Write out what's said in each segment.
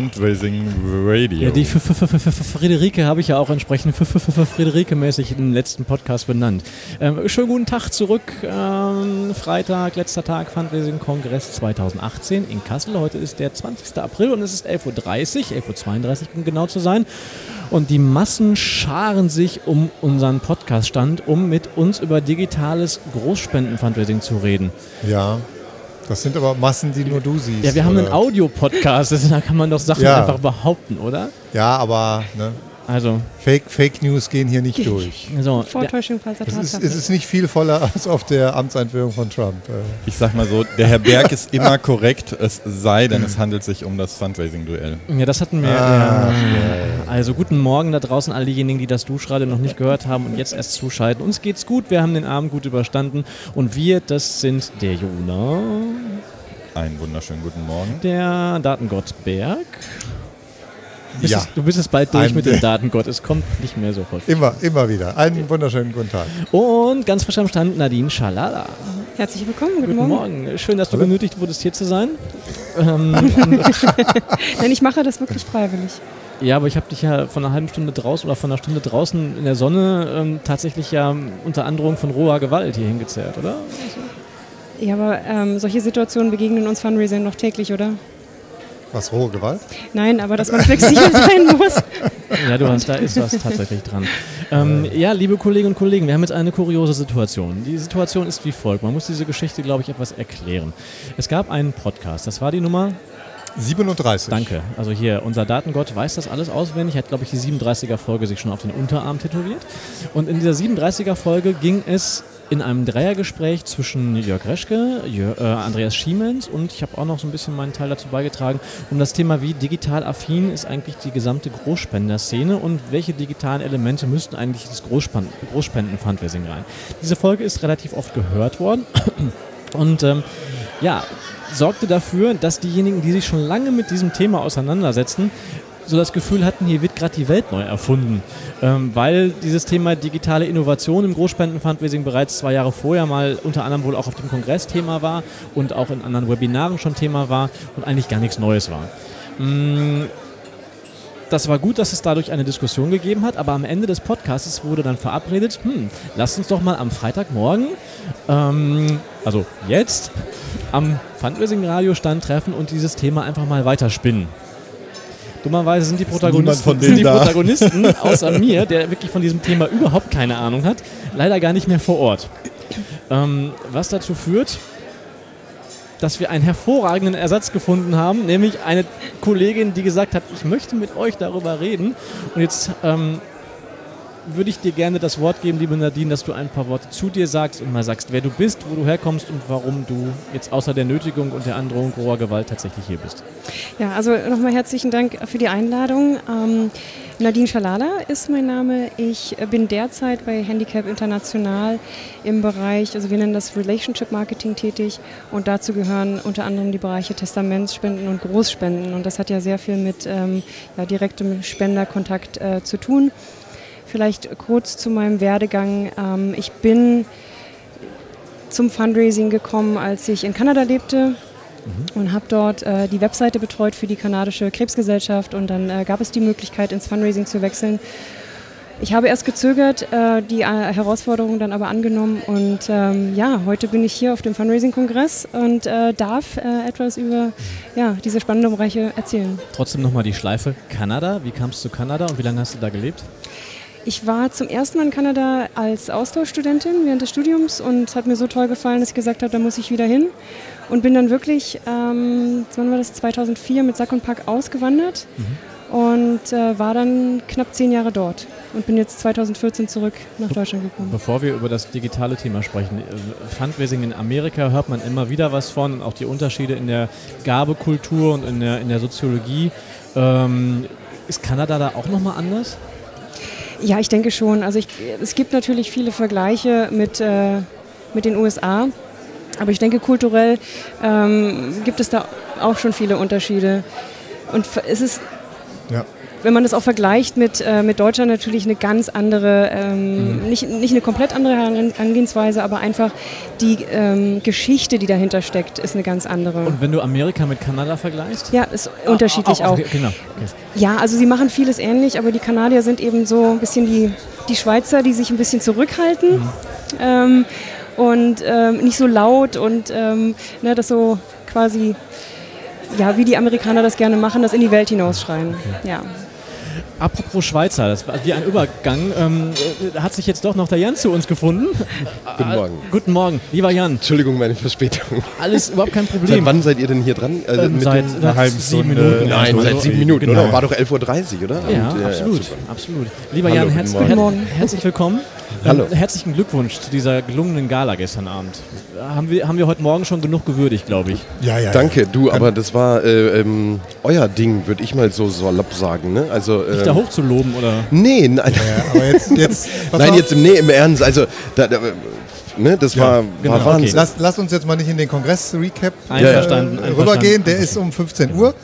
Fundraising Radio. Ja, die F -F -F -F Friederike habe ich ja auch entsprechend Friederike-mäßig im letzten Podcast benannt. Ähm, schönen guten Tag zurück. Ähm, Freitag, letzter Tag Fundraising-Kongress 2018 in Kassel. Heute ist der 20. April und es ist 11.30 Uhr, 11.32 Uhr, um genau zu sein. Und die Massen scharen sich um unseren Podcast-Stand, um mit uns über digitales Großspenden-Fundraising zu reden. Ja. Das sind aber Massen, die nur du siehst. Ja, wir haben oder? einen Audio-Podcast, da kann man doch Sachen ja. einfach behaupten, oder? Ja, aber ne, also Fake, Fake News gehen hier nicht durch. So, Vortäuschung falscher es ist, es ist nicht viel voller als auf der Amtseinführung von Trump. Äh. Ich sag mal so, der Herr Berg ist immer korrekt, es sei denn, es handelt sich um das Fundraising-Duell. Ja, das hatten wir. Ah, ja. Also guten Morgen da draußen, all diejenigen, die das Duschrade noch nicht gehört haben und jetzt erst zuschalten. Uns geht's gut, wir haben den Abend gut überstanden und wir, das sind der Jona. Einen wunderschönen guten Morgen. Der Datengott Berg. Bist, ja. es, du bist es bald durch Ein mit dem Datengott. Es kommt nicht mehr so häufig. Immer, immer wieder. Einen wunderschönen guten Tag. Und ganz frisch am Stand Nadine Schalala. Herzlich willkommen, guten, guten Morgen. Morgen. Schön, dass du Hallo. genötigt wurdest, hier zu sein. ähm, Nein, ich mache das wirklich freiwillig. Ja, aber ich habe dich ja von einer halben Stunde draußen oder von einer Stunde draußen in der Sonne ähm, tatsächlich ja unter Androhung von roher Gewalt hier hingezerrt, oder? Ja, aber ähm, solche Situationen begegnen uns Fundraisern noch täglich, oder? Was, rohe Gewalt? Nein, aber dass man flexibel sein muss. Ja, du hast, da ist was tatsächlich dran. Ähm, ja, liebe Kolleginnen und Kollegen, wir haben jetzt eine kuriose Situation. Die Situation ist wie folgt. Man muss diese Geschichte, glaube ich, etwas erklären. Es gab einen Podcast, das war die Nummer 37. Danke. Also hier, unser Datengott weiß das alles auswendig, hat, glaube ich, die 37er-Folge sich schon auf den Unterarm tätowiert. Und in dieser 37er-Folge ging es in einem Dreiergespräch zwischen Jörg Reschke, Jör, äh, Andreas Schiemens und ich habe auch noch so ein bisschen meinen Teil dazu beigetragen, um das Thema, wie digital affin ist eigentlich die gesamte Großspenderszene und welche digitalen Elemente müssten eigentlich das Großspenden-Fundraising rein. Diese Folge ist relativ oft gehört worden und ähm, ja, sorgte dafür, dass diejenigen, die sich schon lange mit diesem Thema auseinandersetzen, so das Gefühl hatten, hier wird gerade die Welt neu erfunden, ähm, weil dieses Thema digitale Innovation im Großspenden-Fundraising bereits zwei Jahre vorher mal unter anderem wohl auch auf dem Kongress Thema war und auch in anderen Webinaren schon Thema war und eigentlich gar nichts Neues war. Mm, das war gut, dass es dadurch eine Diskussion gegeben hat, aber am Ende des Podcasts wurde dann verabredet, hm, lasst uns doch mal am Freitagmorgen, ähm, also jetzt, am Fundraising-Radio-Stand treffen und dieses Thema einfach mal weiterspinnen. Dummerweise sind die Protagonisten, sind die Protagonisten außer mir, der wirklich von diesem Thema überhaupt keine Ahnung hat, leider gar nicht mehr vor Ort. Ähm, was dazu führt, dass wir einen hervorragenden Ersatz gefunden haben, nämlich eine Kollegin, die gesagt hat, ich möchte mit euch darüber reden. Und jetzt ähm, würde ich dir gerne das Wort geben, liebe Nadine, dass du ein paar Worte zu dir sagst und mal sagst, wer du bist, wo du herkommst und warum du jetzt außer der Nötigung und der Androhung roher Gewalt tatsächlich hier bist. Ja, also nochmal herzlichen Dank für die Einladung. Ähm, Nadine Schalala ist mein Name. Ich bin derzeit bei Handicap International im Bereich, also wir nennen das Relationship Marketing tätig und dazu gehören unter anderem die Bereiche Testamentsspenden und Großspenden und das hat ja sehr viel mit ähm, ja, direktem Spenderkontakt äh, zu tun. Vielleicht kurz zu meinem Werdegang. Ähm, ich bin zum Fundraising gekommen, als ich in Kanada lebte mhm. und habe dort äh, die Webseite betreut für die kanadische Krebsgesellschaft und dann äh, gab es die Möglichkeit, ins Fundraising zu wechseln. Ich habe erst gezögert, äh, die äh, Herausforderung dann aber angenommen und ähm, ja, heute bin ich hier auf dem Fundraising-Kongress und äh, darf äh, etwas über ja, diese spannenden Bereiche erzählen. Trotzdem nochmal die Schleife Kanada. Wie kamst du zu Kanada und wie lange hast du da gelebt? Ich war zum ersten Mal in Kanada als Austauschstudentin während des Studiums und es hat mir so toll gefallen, dass ich gesagt habe, da muss ich wieder hin. Und bin dann wirklich, ähm, wann war das, 2004 mit Sack und Pack ausgewandert mhm. und äh, war dann knapp zehn Jahre dort und bin jetzt 2014 zurück nach Deutschland gekommen. Bevor wir über das digitale Thema sprechen, äh, Fundraising in Amerika hört man immer wieder was von und auch die Unterschiede in der Gabekultur und in der, in der Soziologie. Ähm, ist Kanada da auch nochmal anders? Ja, ich denke schon. Also ich, es gibt natürlich viele Vergleiche mit, äh, mit den USA, aber ich denke kulturell ähm, gibt es da auch schon viele Unterschiede. Und es ist ja. Wenn man das auch vergleicht mit, äh, mit Deutschland, natürlich eine ganz andere, ähm, nicht, nicht eine komplett andere Herangehensweise, aber einfach die ähm, Geschichte, die dahinter steckt, ist eine ganz andere. Und wenn du Amerika mit Kanada vergleichst? Ja, ist unterschiedlich auch. okay, Genau. Okay. Ja, also sie machen vieles ähnlich, aber die Kanadier sind eben so ein bisschen die, die Schweizer, die sich ein bisschen zurückhalten. Ähm, und ähm, nicht so laut und ähm, ne, das so quasi, ja, wie die Amerikaner das gerne machen, das in die Welt hinausschreien. Ja. Apropos Schweizer, das war wie ein Übergang. Ähm, äh, hat sich jetzt doch noch der Jan zu uns gefunden? Guten Morgen. Äh, guten Morgen, lieber Jan. Entschuldigung, meine Verspätung. Alles überhaupt kein Seit Problem. wann seid ihr denn hier dran? Also Ähm, mit seit dem- einer halben sieben Stunde. Minuten. Nein, seit sieben Minuten, Genau. oder? War doch 11.30 Uhr, oder? Ja, Und, äh, absolut, super. absolut. Lieber Hallo, Jan, guten herz her Morgen. herzlich willkommen. Hallo. Ähm, herzlichen Glückwunsch zu dieser gelungenen Gala gestern Abend. Haben wir, haben wir heute Morgen schon genug gewürdigt, glaube ich. Ja, ja. Danke, du, aber das war äh, ähm, euer Ding, würde ich mal so salopp sagen. Ne? Also, Dich ähm, da hochzuloben oder? Nee, nein, Ja, aber jetzt, jetzt nein jetzt im, nee, im Ernst. Also, da, da, ne, das Ja, war, genau, war Wahnsinn. okay. lass, lass uns jetzt mal nicht in den Kongress-Recap äh, rübergehen. Der ist um 15 Uhr.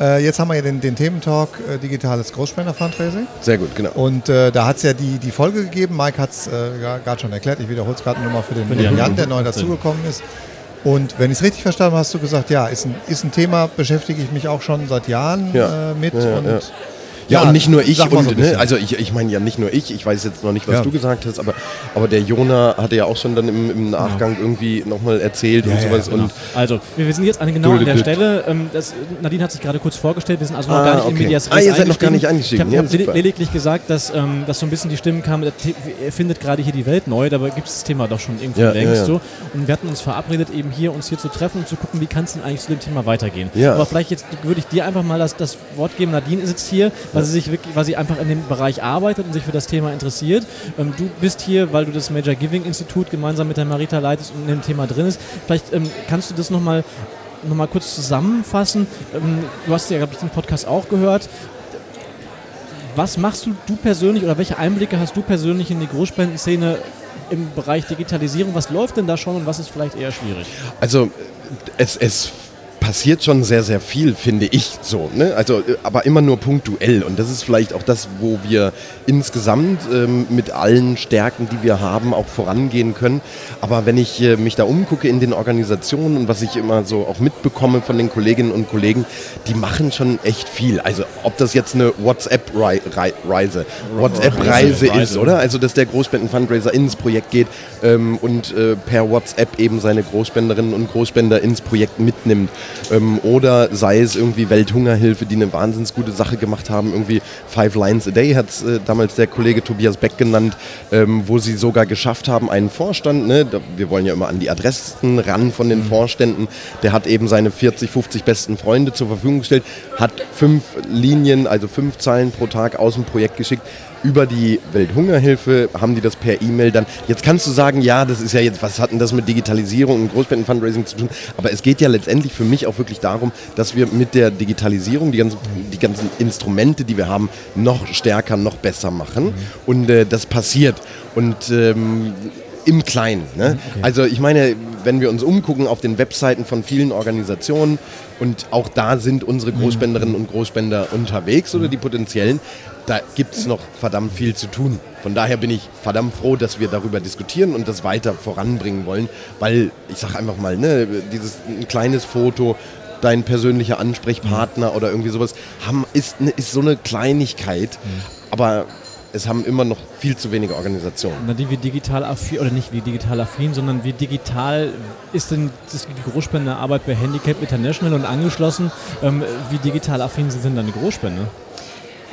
Äh, jetzt haben wir ja den, den Thementalk äh, Digitales Großspender-Fundraising. Sehr gut, genau. Und äh, da hat es ja die, die Folge gegeben. Mike hat es äh, gerade schon erklärt. Ich wiederhole es gerade nochmal für den Für den Jan. Der neu dazugekommen ist. Und wenn ich es richtig verstanden habe, hast du gesagt, ja, ist ein, ist ein Thema, beschäftige ich mich auch schon seit Jahren Ja. äh, mit. Ja, ja, und ja. Ja, und nicht nur ich, und, so ne, also ich, ich meine ja nicht nur ich, ich weiß jetzt noch nicht, was Ja. du gesagt hast, aber, aber der Jona hatte ja auch schon dann im, im Nachgang irgendwie nochmal erzählt und Ja, ja, sowas. Genau. Und Also, wir, wir sind jetzt an, genau an der. Stelle. Ähm, das, Nadine hat sich gerade kurz vorgestellt. Wir sind also noch Ah, gar nicht in okay. Medias Ah, Res ihr seid noch gar nicht Ich eingestiegen. habe Ja, hab lediglich gesagt, dass, ähm, dass so ein bisschen die Stimmen kamen, er findet gerade hier die Welt neu, dabei gibt es das Thema doch schon irgendwie Ja, längst ja, ja. so. Und wir hatten uns verabredet, eben hier uns hier zu treffen und zu gucken, wie kann es denn eigentlich zu dem Thema weitergehen. Ja. Aber vielleicht jetzt würde ich dir einfach mal das, das Wort geben. Nadine sitzt hier, weil sie sich wirklich, weil sie einfach in dem Bereich arbeitet und sich für das Thema interessiert. Ähm, du bist hier, weil du das Major Giving Institut gemeinsam mit der Marita leitest und in dem Thema drin ist. Vielleicht ähm, kannst du das nochmal noch mal kurz zusammenfassen. Ähm, du hast ja, glaube ich, den Podcast auch gehört. Was machst du, du persönlich oder welche Einblicke hast du persönlich in die Großspendenszene im Bereich Digitalisierung? Was läuft denn da schon und was ist vielleicht eher schwierig? Also es, es passiert schon sehr, sehr viel, finde ich so. Ne? Also, äh, aber immer nur punktuell. Und das ist vielleicht auch das, wo wir insgesamt ähm, mit allen Stärken, die wir haben, auch vorangehen können. Aber wenn ich äh, mich da umgucke in den Organisationen und was ich immer so auch mitbekomme von den Kolleginnen und Kollegen, die machen schon echt viel. Also ob das jetzt eine WhatsApp-Reise ist, Reise. oder? Also dass der Großspenden-Fundraiser ins Projekt geht ähm, und äh, per WhatsApp eben seine Großspenderinnen und Großspender ins Projekt mitnimmt. Ähm, oder sei es irgendwie Welthungerhilfe, die eine wahnsinns gute Sache gemacht haben, irgendwie Five Lines a Day hat es äh, damals der Kollege Tobias Beck genannt, ähm, wo sie sogar geschafft haben, einen Vorstand, ne, da, wir wollen ja immer an die Adressen ran von den Vorständen, der hat eben seine 40, 50 besten Freunde zur Verfügung gestellt, hat fünf Linien, also fünf Zeilen pro Tag aus dem Projekt geschickt. Über die Welthungerhilfe haben die das per E-Mail dann. Jetzt kannst du sagen, ja, das ist ja jetzt, was hat denn das mit Digitalisierung und Großspenden-Fundraising zu tun? Aber es geht ja letztendlich für mich auch wirklich darum, dass wir mit der Digitalisierung die ganzen, die ganzen Instrumente, die wir haben, noch stärker, noch besser machen. Und äh, das passiert. Und ähm, im Kleinen. Ne? Also ich meine, wenn wir uns umgucken auf den Webseiten von vielen Organisationen und auch da sind unsere Großspenderinnen und Großspender unterwegs oder die potenziellen, da gibt es noch verdammt viel zu tun. Von daher bin ich verdammt froh, dass wir darüber diskutieren und das weiter voranbringen wollen, weil ich sage einfach mal, ne, dieses ein kleines Foto, dein persönlicher Ansprechpartner oder irgendwie sowas, haben, ist, ne- ist so eine Kleinigkeit, aber es haben immer noch viel zu wenige Organisationen. Nadine, wie digital affin, oder nicht wie digital affin, sondern wie digital ist denn das, die Großspenderarbeit bei Handicap International und angeschlossen? Ähm, wie digital affin sind denn deine Großspender?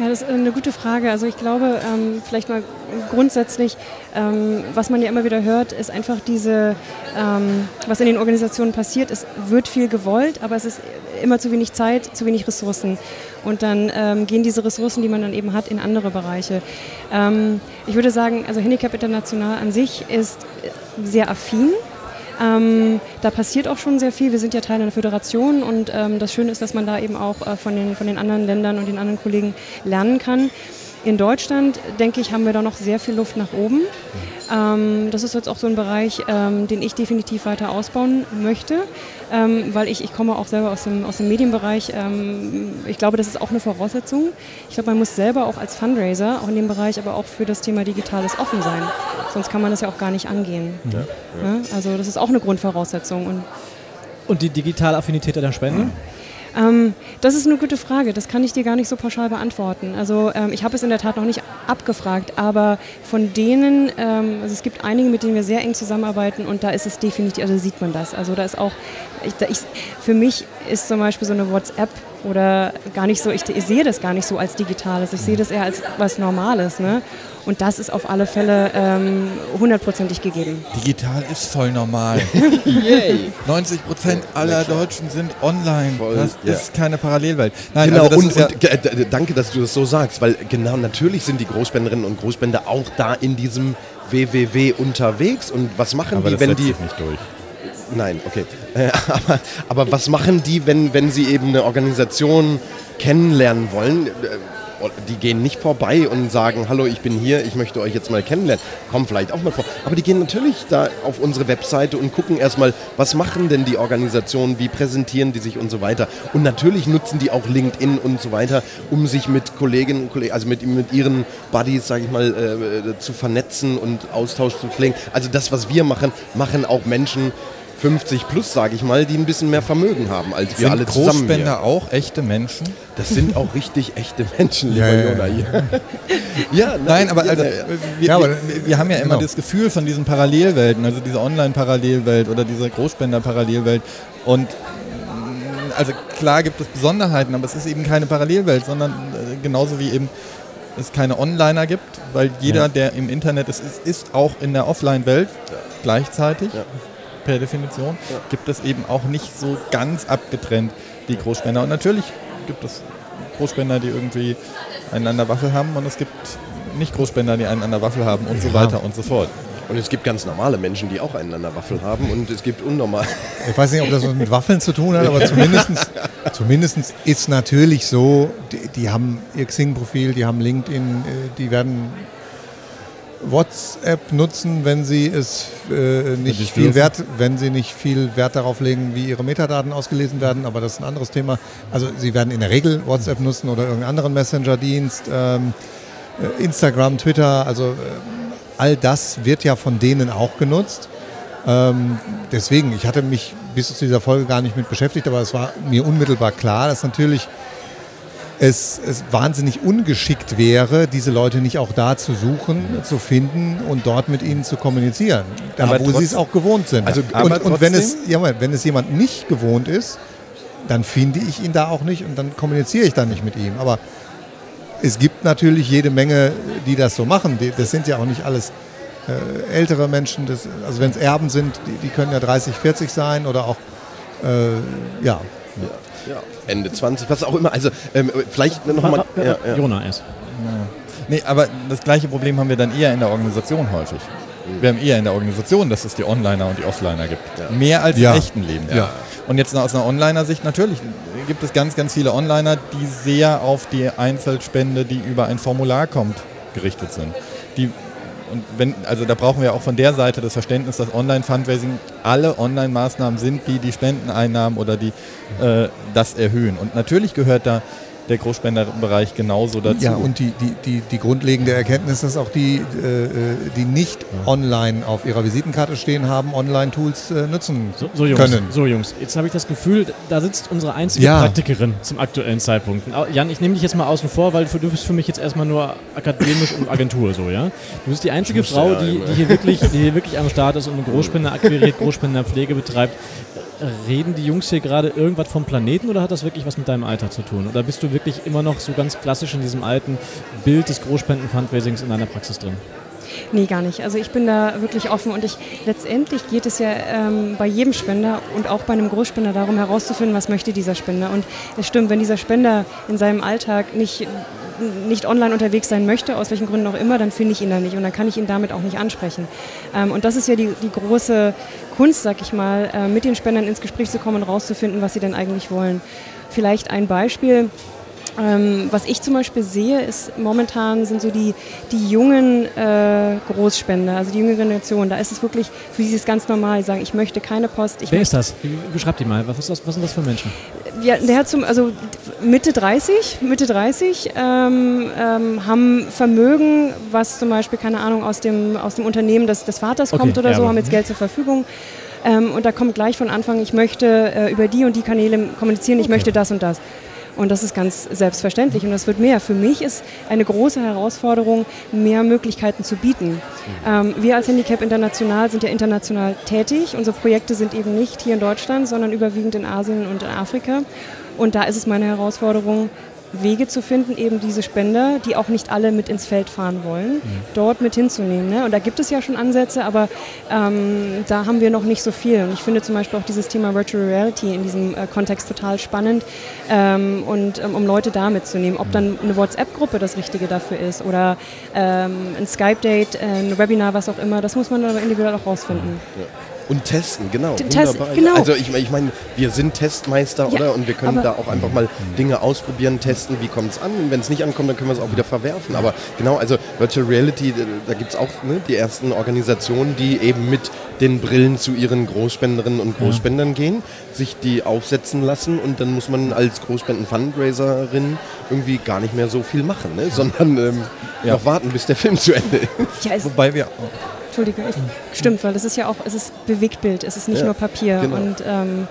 Ja, das ist eine gute Frage. Also ich glaube, ähm, vielleicht mal grundsätzlich, ähm, was man ja immer wieder hört, ist einfach diese, ähm, was in den Organisationen passiert. Es wird viel gewollt, aber es ist immer zu wenig Zeit, zu wenig Ressourcen. Und dann ähm, gehen diese Ressourcen, die man dann eben hat, in andere Bereiche. Ähm, ich würde sagen, also Handicap International an sich ist sehr affin. Ähm, da passiert auch schon sehr viel. Wir sind ja Teil einer Föderation und ähm, das Schöne ist, dass man da eben auch äh, von, den, von den anderen Ländern und den anderen Kollegen lernen kann. In Deutschland, denke ich, haben wir da noch sehr viel Luft nach oben. Ähm, das ist jetzt auch so ein Bereich, ähm, den ich definitiv weiter ausbauen möchte, ähm, weil ich, ich komme auch selber aus dem, aus dem Medienbereich. Ähm, ich glaube, das ist auch eine Voraussetzung. Ich glaube, man muss selber auch als Fundraiser, auch in dem Bereich, aber auch für das Thema Digitales offen sein. Sonst kann man das ja auch gar nicht angehen. Ja, ja. Also das ist auch eine Grundvoraussetzung. Und, Und die digitale Affinität der Spende? Ähm, das ist eine gute Frage. Das kann ich dir gar nicht so pauschal beantworten. Also ähm, ich habe es in der Tat noch nicht abgefragt, aber von denen, ähm, also es gibt einige, mit denen wir sehr eng zusammenarbeiten und da ist es definitiv, also sieht man das. Also da ist auch, ich, ich, für mich ist zum Beispiel so eine WhatsApp oder gar nicht so, ich, ich, sehe das gar nicht so als Digitales, ich sehe das eher als was Normales. Ne? Und das ist auf alle Fälle ähm, hundertprozentig gegeben. Digital ist voll normal. 90 Prozent aller Deutschen sind online. Voll, das ja. ist keine Parallelwelt. Nein, genau, also und, und äh, danke, dass du das so sagst, weil genau natürlich sind die Großspenderinnen und Großspender auch da in diesem WWW unterwegs. Und was machen Aber die, wenn die. nicht durch. Nein, okay. Äh, aber, aber was machen die, wenn, wenn sie eben eine Organisation kennenlernen wollen? Äh, die gehen nicht vorbei und sagen, hallo, ich bin hier, ich möchte euch jetzt mal kennenlernen. Kommen vielleicht auch mal vor. Aber die gehen natürlich da auf unsere Webseite und gucken erstmal, was machen denn die Organisationen, wie präsentieren die sich und so weiter. Und natürlich nutzen die auch LinkedIn und so weiter, um sich mit Kolleginnen und Kollegen, also mit, mit ihren Buddies, sage ich mal, äh, zu vernetzen und Austausch zu pflegen. Also das, was wir machen, machen auch Menschen, 50 plus, sage ich mal, die ein bisschen mehr Vermögen haben als wir sind alle zusammen. Sind Großspender auch echte Menschen? Das sind auch richtig echte Menschen, lieber ja, Jona. Ja, ja nein, nein, aber, also, wir, ja, aber wir, wir, haben ja immer genau. das Gefühl von diesen Parallelwelten, also diese Online-Parallelwelt oder diese Großspender-Parallelwelt. Und mm, also klar gibt es Besonderheiten, aber es ist eben keine Parallelwelt, sondern äh, genauso wie eben es keine Onliner gibt, weil jeder, der im Internet ist, ist, ist auch in der Offline-Welt gleichzeitig per Definition, ja. gibt es eben auch nicht so ganz abgetrennt die Großspender. Und natürlich gibt es Großspender, die irgendwie einen an der Waffel haben und es gibt nicht Großspender, die einen an der Waffel haben und ja. so weiter und so fort. Und es gibt ganz normale Menschen, die auch einen an der Waffel haben und es gibt unnormal. Ich weiß nicht, ob das was mit Waffeln zu tun hat, aber zumindest, zumindest ist natürlich so, die, die haben ihr Xing-Profil, die haben LinkedIn, äh, die werden WhatsApp nutzen, wenn sie es äh, nicht viel Wert, wenn sie nicht viel Wert darauf legen, wie ihre Metadaten ausgelesen werden, aber das ist ein anderes Thema. Also sie werden in der Regel WhatsApp nutzen oder irgendeinen anderen Messenger-Dienst, ähm, äh, Instagram, Twitter, also äh, all das wird ja von denen auch genutzt. Ähm, deswegen, ich hatte mich bis zu dieser Folge gar nicht mit beschäftigt, aber es war mir unmittelbar klar, dass natürlich es, es wahnsinnig ungeschickt wäre, diese Leute nicht auch da zu suchen, zu finden und dort mit ihnen zu kommunizieren, da aber wo sie es auch gewohnt sind. Also, und, und wenn, es, ja, wenn es jemand nicht gewohnt ist, dann finde ich ihn da auch nicht und dann kommuniziere ich da nicht mit ihm. Aber es gibt natürlich jede Menge, die das so machen. Das sind ja auch nicht alles äh, ältere Menschen. Das, also wenn es Erben sind, die, die, können ja 30, 40 sein oder auch, äh, ja. Ja. Ende 20, was auch immer. Also ähm, vielleicht nochmal. Ja, ja. Jona erst. Nee, aber das gleiche Problem haben wir dann eher in der Organisation häufig. Wir haben eher in der Organisation, dass es die Onliner und die Offliner gibt. Ja. Mehr als ja. im echten Leben. Ja. Und jetzt aus einer Onliner-Sicht natürlich gibt es ganz, ganz viele Onliner, die sehr auf die Einzelspende, die über ein Formular kommt, gerichtet sind. Die und wenn, also da brauchen wir auch von der Seite das Verständnis, dass Online-Fundraising alle Online-Maßnahmen sind, die die Spendeneinnahmen oder die äh, das erhöhen. Und natürlich gehört da der Großspenderbereich genauso dazu. Ja, und die, die, die, die grundlegende Erkenntnis ist auch die, äh, die nicht online auf ihrer Visitenkarte stehen haben, Online-Tools äh, nutzen so, so Jungs, können. So Jungs, jetzt habe ich das Gefühl, da sitzt unsere einzige ja. Praktikerin zum aktuellen Zeitpunkt. Jan, ich nehme dich jetzt mal außen vor, weil du bist für mich jetzt erstmal nur akademisch und Agentur so, ja? Du bist die einzige Frau, die, die, hier wirklich, die hier wirklich am Start ist und Großspender akquiriert, Großspenderpflege betreibt. Reden die Jungs hier gerade irgendwas vom Planeten oder hat das wirklich was mit deinem Alter zu tun? Oder bist du wirklich immer noch so ganz klassisch in diesem alten Bild des Großspenden-Fundraisings in deiner Praxis drin? Nee, gar nicht. Also ich bin da wirklich offen und ich letztendlich geht es ja ähm, bei jedem Spender und auch bei einem Großspender darum herauszufinden, was möchte dieser Spender. Und es stimmt, wenn dieser Spender in seinem Alltag nicht nicht online unterwegs sein möchte, aus welchen Gründen auch immer, dann finde ich ihn da nicht und dann kann ich ihn damit auch nicht ansprechen. Ähm, und das ist ja die, die große Kunst, sag ich mal, äh, mit den Spendern ins Gespräch zu kommen und rauszufinden, was sie denn eigentlich wollen. Vielleicht ein Beispiel. Ähm, was ich zum Beispiel sehe, ist momentan sind so die, die jungen äh, Großspender, also die junge Generation. Da ist es wirklich für sie ist ganz normal. Die sagen, ich möchte keine Post. Wer ist das? Beschreib die mal. Was, ist das, was sind das für Menschen? Ja, der hat zum, also Mitte 30, Mitte 30 ähm, ähm, haben Vermögen, was zum Beispiel, keine Ahnung, aus dem, aus dem Unternehmen des, des Vaters okay, kommt oder ja, so, haben jetzt Geld zur Verfügung. Ähm, und da kommt gleich von Anfang, ich möchte äh, über die und die Kanäle kommunizieren, ich okay. möchte das und das. Und das ist ganz selbstverständlich und das wird mehr. Für mich ist eine große Herausforderung, mehr Möglichkeiten zu bieten. Ähm, wir als Handicap International sind ja international tätig. Unsere Projekte sind eben nicht hier in Deutschland, sondern überwiegend in Asien und in Afrika. Und da ist es meine Herausforderung, Wege zu finden, eben diese Spender, die auch nicht alle mit ins Feld fahren wollen, mhm. dort mit hinzunehmen. Ne? Und da gibt es ja schon Ansätze, aber ähm, da haben wir noch nicht so viel. Und ich finde zum Beispiel auch dieses Thema Virtual Reality in diesem äh, Kontext total spannend ähm, und ähm, um Leute da mitzunehmen. Ob dann eine WhatsApp-Gruppe das Richtige dafür ist oder ähm, ein Skype-Date, ein Webinar, was auch immer, das muss man aber individuell auch rausfinden. Ja. Und testen, genau. Test, genau. Also ich, ich meine, wir sind Testmeister, ja, oder? Und wir können da auch einfach mal Dinge ausprobieren, testen, wie kommt es an. Und wenn es nicht ankommt, dann können wir es auch wieder verwerfen. Aber genau, also Virtual Reality, da gibt es auch ne, die ersten Organisationen, die eben mit den Brillen zu ihren Großspenderinnen und Großspendern ja. gehen, sich die aufsetzen lassen und dann muss man als Großspenden-Fundraiserin irgendwie gar nicht mehr so viel machen, ne? sondern ähm, ja. noch warten, bis der Film zu Ende ist. Ja, Wobei wir Entschuldige, ich, stimmt, weil das ist ja auch, es ist Bewegtbild, es ist nicht ja, nur Papier. Genau. Und ähm,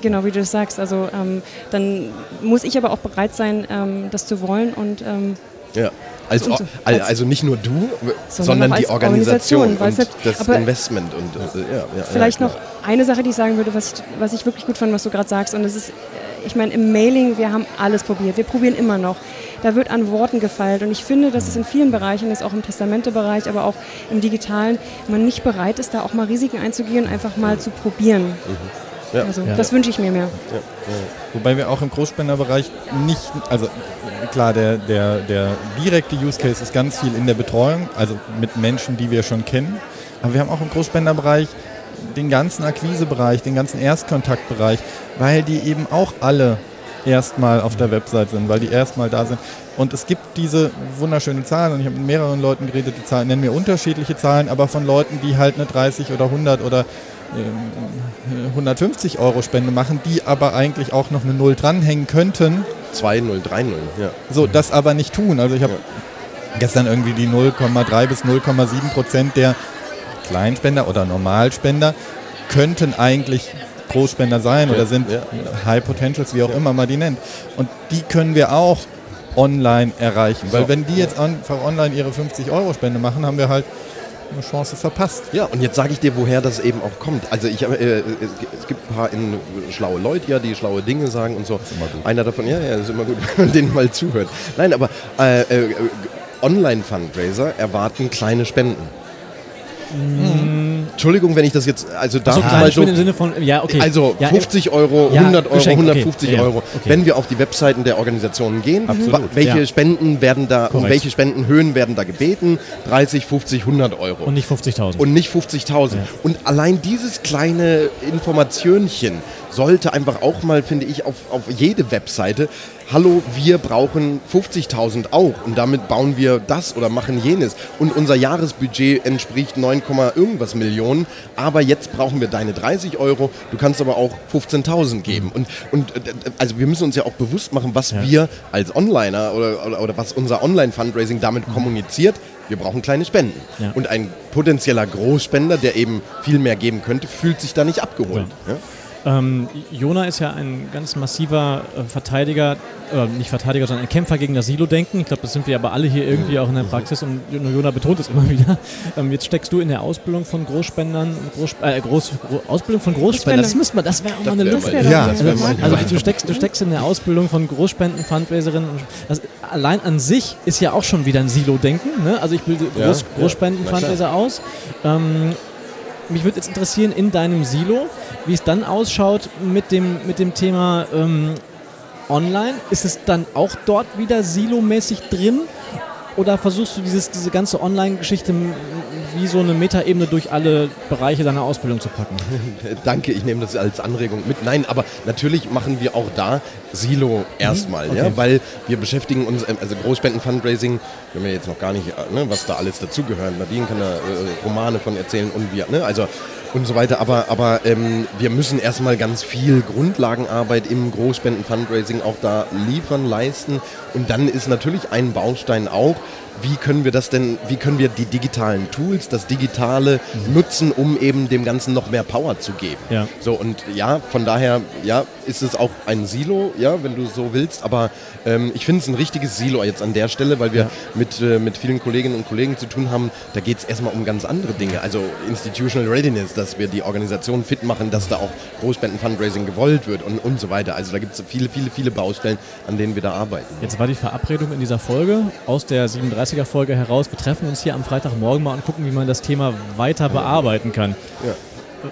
genau wie du das sagst, also ähm, dann muss ich aber auch bereit sein, ähm, das zu wollen und ähm, ja. Als, als, also nicht nur du, sondern, sondern die Organisation, Organisation und das Investment. Und, äh, ja, ja, vielleicht noch eine Sache, die ich sagen würde, was ich, was ich wirklich gut fand, was du gerade sagst. Und das ist, äh, ich meine, im Mailing, wir haben alles probiert. Wir probieren immer noch da wird an Worten gefeilt. Und ich finde, dass es in vielen Bereichen ist, auch im Testamentebereich, aber auch im Digitalen, man nicht bereit ist, da auch mal Risiken einzugehen, einfach mal zu probieren. Mhm. Ja. Also ja. das wünsche ich mir mehr. Ja. Wobei wir auch im Großspenderbereich nicht, also klar, der, der, der direkte Use Case ist ganz viel in der Betreuung, also mit Menschen, die wir schon kennen. Aber wir haben auch im Großspenderbereich den ganzen Akquisebereich, den ganzen Erstkontaktbereich, weil die eben auch alle erstmal auf der Website sind, weil die erstmal da sind. Und es gibt diese wunderschönen Zahlen und ich habe mit mehreren Leuten geredet, die Zahlen nennen mir unterschiedliche Zahlen, aber von Leuten, die halt eine 30 oder 100 oder 150 Euro Spende machen, die aber eigentlich auch noch eine Null dranhängen könnten. 2, 0, 3, 0, ja. So, das aber nicht tun. Also ich habe ja. gestern irgendwie die 0,3 bis 0,7 Prozent der Kleinspender oder Normalspender könnten eigentlich Großspender sein ja, oder sind ja. High Potentials, wie auch immer man die nennt. Und die können wir auch online erreichen. Weil so. wenn die jetzt einfach online ihre 50-Euro-Spende machen, haben wir halt eine Chance verpasst. Ja, und jetzt sage ich dir, woher das eben auch kommt. Also ich, äh, es gibt ein paar in, schlaue Leute ja, die schlaue Dinge sagen und so. Einer davon, ja, ja, ist immer gut, wenn man denen mal zuhört. Nein, aber äh, äh, Online-Fundraiser erwarten kleine Spenden. Mhm. Entschuldigung, wenn ich das jetzt, also da so, mal so, im Sinne von, ja, okay. Also ja, 50 Euro, ja, 100 Euro, Geschenk, 150 okay. Euro. Okay. Wenn wir auf die Webseiten der Organisationen gehen, Absolut. welche ja. Spenden werden da, Korrekt. um welche Spendenhöhen werden da gebeten? 30, 50, 100 Euro. Und nicht 50.000. Und nicht 50.000. Und allein dieses kleine Informationchen sollte einfach auch mal, finde ich, auf, auf jede Webseite hallo, wir brauchen 50.000 auch und damit bauen wir das oder machen jenes und unser Jahresbudget entspricht 9, irgendwas Millionen, aber jetzt brauchen wir deine 30 Euro, du kannst aber auch 15.000 geben und, und äh, also wir müssen uns ja auch bewusst machen, was ja. wir als Onliner oder, oder, oder was unser Online-Fundraising damit kommuniziert, wir brauchen kleine Spenden. Ja. Und ein potenzieller Großspender, der eben viel mehr geben könnte, fühlt sich da nicht abgeholt. Ja. Ähm, Jona ist ja ein ganz massiver äh, Verteidiger, äh, nicht Verteidiger, sondern ein Kämpfer gegen das Silo-Denken. Ich glaube, das sind wir aber alle hier irgendwie auch in der Praxis und Jona betont es immer wieder. Ähm, jetzt steckst du in der Ausbildung von Großspendern, Groß, äh, Groß, Gro Ausbildung von Großspendern. Das müsste man, das wäre auch mal eine Lust. Ja, also, also du, steckst, du steckst in der Ausbildung von Großspenden, Fundraiserinnen. Das, allein an sich ist ja auch schon wieder ein Silo-Denken. Ne? Also ich bilde Groß, ja, Großspenden, ja, Fundraiser aus. Ähm, mich würde jetzt interessieren in deinem Silo, wie es dann ausschaut mit dem, mit dem Thema ähm, online. Ist es dann auch dort wieder silomäßig drin? Oder versuchst du dieses, diese ganze Online-Geschichte wie so eine Metaebene durch alle Bereiche deiner Ausbildung zu packen. Danke, ich nehme das als Anregung mit. Nein, aber natürlich machen wir auch da Silo erstmal, okay. ja, weil wir beschäftigen uns, ähm, also Großspenden-Fundraising, wir haben ja jetzt noch gar nicht, äh, ne, was da alles dazugehört. Nadine kann da äh, Romane von erzählen und wir, ne, also und so weiter. Aber, aber ähm, wir müssen erstmal ganz viel Grundlagenarbeit im Großspenden-Fundraising auch da liefern, leisten. Und dann ist natürlich ein Baustein auch, wie können wir das denn, wie können wir die digitalen Tools, das Digitale mhm. nutzen, um eben dem Ganzen noch mehr Power zu geben. Ja. So und ja, von daher, ja, ist es auch ein Silo, ja, wenn du so willst, aber ähm, ich finde es ein richtiges Silo jetzt an der Stelle, weil wir ja. mit, äh, mit vielen Kolleginnen und Kollegen zu tun haben, da geht es erstmal um ganz andere Dinge, also Institutional Readiness, dass wir die Organisation fit machen, dass da auch Großspenden-Fundraising gewollt wird und, und so weiter. Also da gibt es viele, viele, viele Baustellen, an denen wir da arbeiten. Jetzt war die Verabredung in dieser Folge aus der 37 30er-Folge heraus. Wir treffen uns hier am Freitagmorgen mal und gucken, wie man das Thema weiter bearbeiten kann. Ja.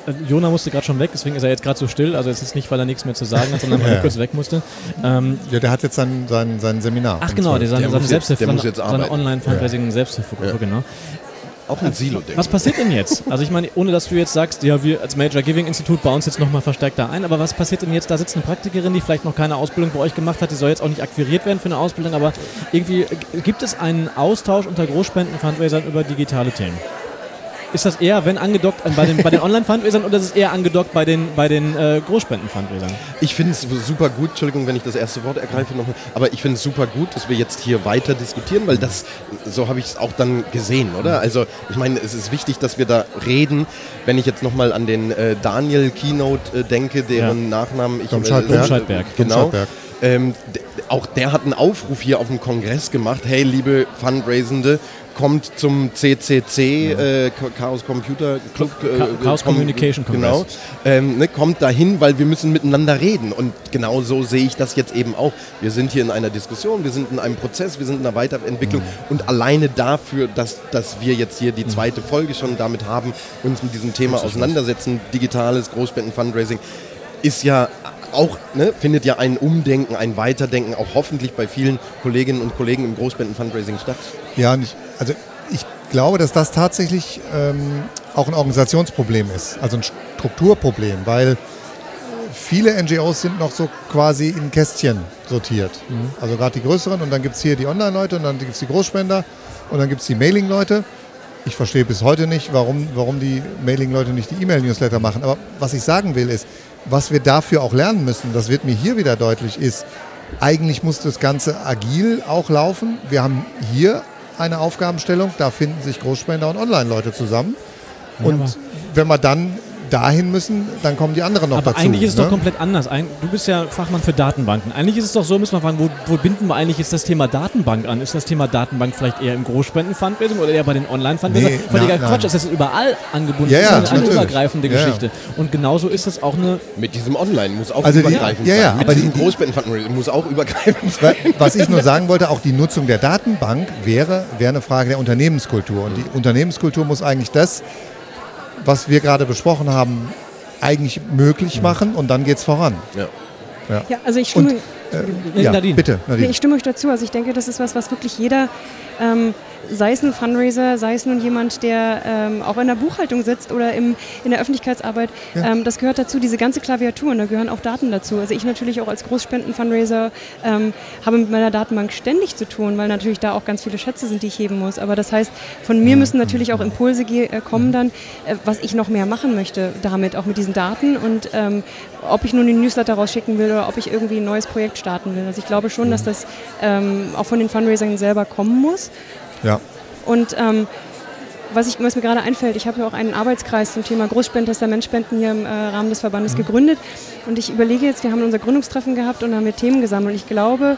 Äh, Jona musste gerade schon weg, deswegen ist er jetzt gerade so still. Also es ist nicht, weil er nichts mehr zu sagen hat, sondern weil er kurz weg musste. Ähm, ja, der hat jetzt sein, sein, sein Seminar. Ach genau, der, seine, seine Selbsthilfe, seine Online-Fundraising-Selbsthilfegruppe, ja. genau. Auch ein Silo, denke Was passiert denn jetzt? Also ich meine, ohne dass du jetzt sagst, ja, wir als Major Giving Institut bauen uns jetzt nochmal verstärkt da ein, aber was passiert denn jetzt? Da sitzt eine Praktikerin, die vielleicht noch keine Ausbildung bei euch gemacht hat, die soll jetzt auch nicht akquiriert werden für eine Ausbildung, aber irgendwie gibt es einen Austausch unter Großspenden-Fundraisern über digitale Themen? Ist das eher, wenn angedockt bei den, bei den Online-Fundraisern oder ist es eher angedockt bei den, bei den äh, Großspenden-Fundraisern? Ich finde es super gut, Entschuldigung, wenn ich das erste Wort ergreife nochmal, aber ich finde es super gut, dass wir jetzt hier weiter diskutieren, weil das, so habe ich es auch dann gesehen, oder? Also ich meine, es ist wichtig, dass wir da reden. Wenn ich jetzt nochmal an den äh, Daniel Keynote äh, denke, deren ja. Nachnamen ich... Tom Schaltberg. Schaltberg. Genau. Ähm, auch der hat einen Aufruf hier auf dem Kongress gemacht, hey liebe Fundraisende, kommt zum CCC, äh, Chaos Computer Club. Äh, Chaos Communication Congress. Genau. Ähm, ne, kommt dahin, weil wir müssen miteinander reden. Und genau so sehe ich das jetzt eben auch. Wir sind hier in einer Diskussion, wir sind in einem Prozess, wir sind in einer Weiterentwicklung. Mhm. Und alleine dafür, dass, dass wir jetzt hier die mhm. zweite Folge schon damit haben, uns mit diesem Thema auseinandersetzen, digitales Großspenden-Fundraising, ist ja auch, ne, findet ja ein Umdenken, ein Weiterdenken auch hoffentlich bei vielen Kolleginnen und Kollegen im Großspenden-Fundraising statt. Ja, und ich, also ich glaube, dass das tatsächlich ähm, auch ein Organisationsproblem ist, also ein Strukturproblem, weil viele NGOs sind noch so quasi in Kästchen sortiert. Mhm. Also gerade die größeren und dann gibt es hier die Online-Leute und dann gibt es die Großspender und dann gibt es die Mailing-Leute. Ich verstehe bis heute nicht, warum, warum die Mailing-Leute nicht die E-Mail-Newsletter machen. Aber was ich sagen will ist, was wir dafür auch lernen müssen, das wird mir hier wieder deutlich, ist, eigentlich muss das Ganze agil auch laufen. Wir haben hier eine Aufgabenstellung, da finden sich Großspender und Online-Leute zusammen. Und ja, wenn wir dann dahin müssen, dann kommen die anderen noch aber dazu. Aber eigentlich ist es ne? doch komplett anders. Du bist ja Fachmann für Datenbanken. Eigentlich ist es doch so, müssen wir fragen, wo, wo, binden wir eigentlich jetzt das Thema Datenbank an? Ist das Thema Datenbank vielleicht eher im Großspenden-Fundraising oder eher bei den Online-Fundraising? Nee, Völliger na, Quatsch, das ist überall angebunden. Ja, ja, das ist eine übergreifende ja, Geschichte. Und genauso ist es auch eine... Mit diesem Online muss auch also übergreifend die, ja, ja, sein. Mit aber diesem Großspenden-Fundraising muss auch übergreifend sein. Was ich nur sagen wollte, auch die Nutzung der Datenbank wäre, wäre eine Frage der Unternehmenskultur. Und die Unternehmenskultur muss eigentlich das was wir gerade besprochen haben, eigentlich möglich machen und dann geht es voran. Ja. Ja. ja. also ich stimme, und, äh, ja, bitte, Nadine. ich stimme euch dazu. Also ich denke, das ist was, was wirklich jeder ähm, sei es ein Fundraiser, sei es nun jemand, der ähm, auch in der Buchhaltung sitzt oder im, in der Öffentlichkeitsarbeit. Ja. Ähm, das gehört dazu, diese ganze Klaviatur und da gehören auch Daten dazu. Also ich natürlich auch als Großspenden-Fundraiser ähm, habe mit meiner Datenbank ständig zu tun, weil natürlich da auch ganz viele Schätze sind, die ich heben muss. Aber das heißt, von mir müssen natürlich auch Impulse äh, kommen dann, äh, was ich noch mehr machen möchte damit, auch mit diesen Daten und ähm, ob ich nun den Newsletter rausschicken will oder ob ich irgendwie ein neues Projekt starten will. Also ich glaube schon, dass das ähm, auch von den Fundraisern selber kommen muss. Ja. Und ähm, was, ich, was mir gerade einfällt, ich habe ja auch einen Arbeitskreis zum Thema Großspendtestamentspenden hier im äh, Rahmen des Verbandes mhm. gegründet. Und ich überlege jetzt, wir haben unser Gründungstreffen gehabt und haben wir Themen gesammelt. Und ich glaube,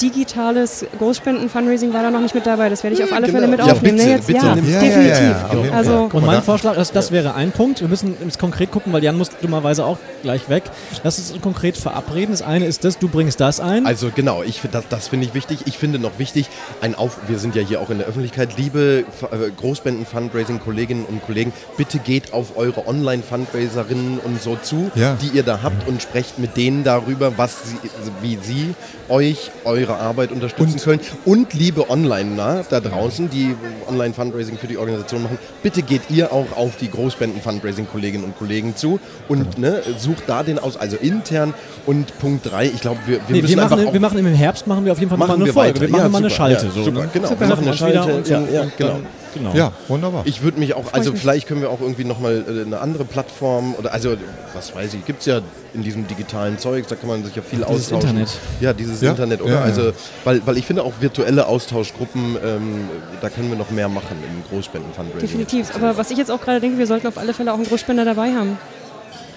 digitales Großspenden-Fundraising war da noch nicht mit dabei. Das werde ich auf alle genau. Fälle mit ja, aufnehmen. Bitte, jetzt, bitte, ja, ja, definitiv. Also und mein Vorschlag, das, das wäre ein Punkt. Wir müssen jetzt konkret gucken, weil Jan muss dummerweise auch gleich weg. Lass uns konkret verabreden. Das eine ist das, du bringst das ein. Also genau, ich, das, das finde ich wichtig. Ich finde noch wichtig, ein Auf, wir sind ja hier auch in der Öffentlichkeit, liebe äh, Großspenden-Fundraising-Kolleginnen und Kollegen, bitte geht auf eure Online-Fundraiserinnen und so zu, die ihr da habt und sprecht mit denen darüber, was sie, wie sie euch, eure eure Arbeit unterstützen können. Und liebe Online da draußen, die Online-Fundraising für die Organisation machen, bitte geht ihr auch auf die Großspenden-Fundraising-Kolleginnen und Kollegen zu und ne, sucht da den aus, also intern. Und Punkt 3, ich glaube, wir, wir Nee, müssen wir, machen, einfach wir machen im Herbst machen wir auf jeden Fall mal Machen eine wir Folge. weiter. Wir machen Ja, mal eine Schalte. ja, so, super, ne? genau. Super, Wir machen eine Schalte, und ja, ja, und genau. Genau. Ja, wunderbar. Ich würde mich auch, also vielleicht können wir auch irgendwie nochmal äh, eine andere Plattform oder also was weiß ich, gibt es ja in diesem digitalen Zeug, da kann man sich ja viel Dieses austauschen. Internet. Ja, dieses Ja. Internet, oder? Ja, ja. Also, weil, weil ich finde auch virtuelle Austauschgruppen, ähm, da können wir noch mehr machen im Großspenden-Fundraising. Definitiv. Aber was ich jetzt auch gerade denke, wir sollten auf alle Fälle auch einen Großspender dabei haben.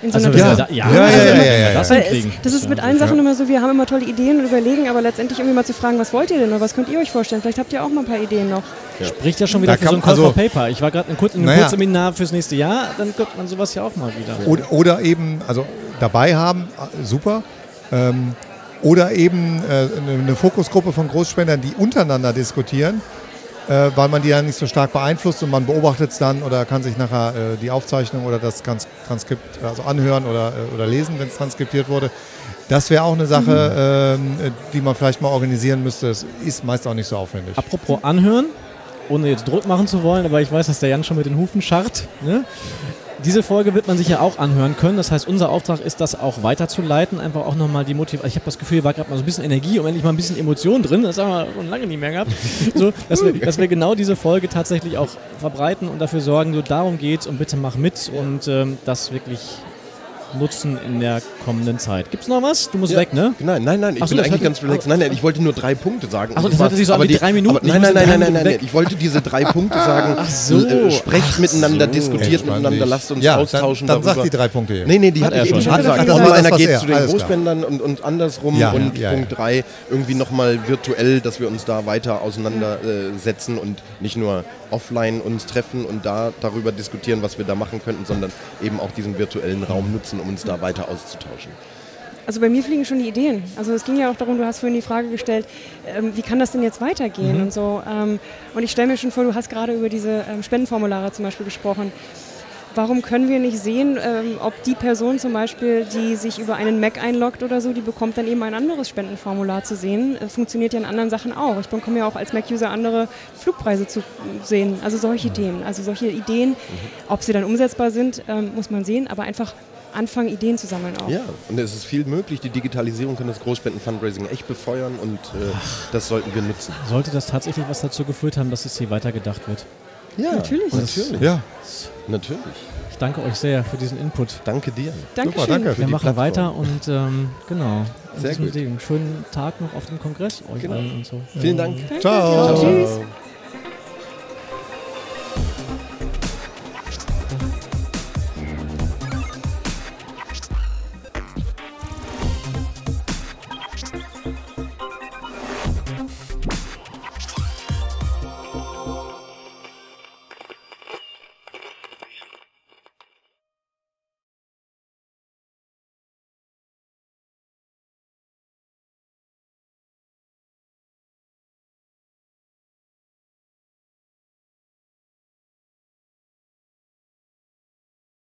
In so Also, einer Ja. da- ja, Ja, ja, also, ja, ja, wir ja, das hinkriegen. das ist mit ja- allen Sachen Ja. immer so, wir haben immer tolle Ideen und überlegen, aber letztendlich irgendwie mal zu fragen, was wollt ihr denn oder was könnt ihr euch vorstellen? Vielleicht habt ihr auch mal ein paar Ideen noch. Spricht ja schon wieder Da für so ein Call also- for Paper. Ich war gerade in, in einem Naja. Kurzseminar fürs nächste Jahr, dann kommt man sowas ja auch mal wieder. Oder, oder eben, also dabei haben, äh, super. Ähm, oder eben äh, eine Fokusgruppe von Großspendern, die untereinander diskutieren, äh, weil man die ja nicht so stark beeinflusst und man beobachtet es dann oder kann sich nachher äh, die Aufzeichnung oder das Trans Transkript also anhören oder, äh, oder lesen, wenn es transkribiert wurde. Das wäre auch eine Sache, ähm, äh, die man vielleicht mal organisieren müsste. Es ist meist auch nicht so aufwendig. Apropos anhören, ohne jetzt Druck machen zu wollen, aber ich weiß, dass der Jan schon mit den Hufen scharrt. Ne? Diese Folge wird man sich ja auch anhören können. Das heißt, unser Auftrag ist, das auch weiterzuleiten. Einfach auch nochmal die Motivation. Ich habe das Gefühl, war gerade mal so ein bisschen Energie und endlich mal ein bisschen Emotion drin. Das haben wir schon lange nicht mehr gehabt. So, dass, wir, dass wir genau diese Folge tatsächlich auch verbreiten und dafür sorgen, so darum geht's und bitte mach mit und ähm, das wirklich nutzen in der kommenden Zeit. Gibt's noch was? Du musst Ja. weg, ne? Nein, nein, nein, ich Ach so, bin eigentlich ganz relaxed. Nein, nein, ich wollte nur drei Punkte sagen. Ach so, Und das hörte sich so aber die- drei Minuten. Aber, nein, nein, in nein, drei nein, nein, nein, weg. Ich wollte diese drei Punkte sagen. Ach so. Äh, Sprecht miteinander, so. diskutiert miteinander, lasst uns ja, austauschen dann, dann sag die drei Punkte eben. Nee, nee, die Hat hatte er ich eben schon. gesagt. Nochmal einer geht zu den. Großspendern und, und andersrum. Und Punkt. 3, irgendwie nochmal virtuell, dass wir uns da weiter auseinandersetzen und nicht nur offline uns treffen und da darüber diskutieren, was wir da machen könnten, sondern eben auch diesen virtuellen Raum nutzen, um uns da weiter auszutauschen. Also bei mir fliegen schon die Ideen. Also es ging ja auch darum, du hast vorhin die Frage gestellt, ähm, wie kann das denn jetzt weitergehen und so. Ähm, und ich stelle mir schon vor, du hast gerade über diese ähm, Spendenformulare zum Beispiel gesprochen. Warum können wir nicht sehen, ähm, ob die Person zum Beispiel, die sich über einen Mac einloggt oder so, die bekommt dann eben ein anderes Spendenformular zu sehen. Äh, funktioniert ja in anderen Sachen auch. Ich bekomme ja auch als Mac-User andere Flugpreise zu sehen. Also solche Ideen. Also solche Ideen, ob sie dann umsetzbar sind, ähm, muss man sehen, aber einfach anfangen, Ideen zu sammeln auch. Ja, und es ist viel möglich. Die Digitalisierung kann das Großspenden-Fundraising echt befeuern und äh, das sollten wir nutzen. Sollte das tatsächlich was dazu geführt haben, dass es hier weitergedacht wird? Ja, Natürlich. Natürlich. Ja, natürlich. Ich danke euch sehr für diesen Input. Danke dir. Dankeschön. super, danke. Wir machen Plattform. weiter und ähm, genau. Sehr gut. Sinne, Schönen Tag noch auf dem Kongress euch Genau. allen und so. Vielen Dank. Danke, Ciao. Tschüss.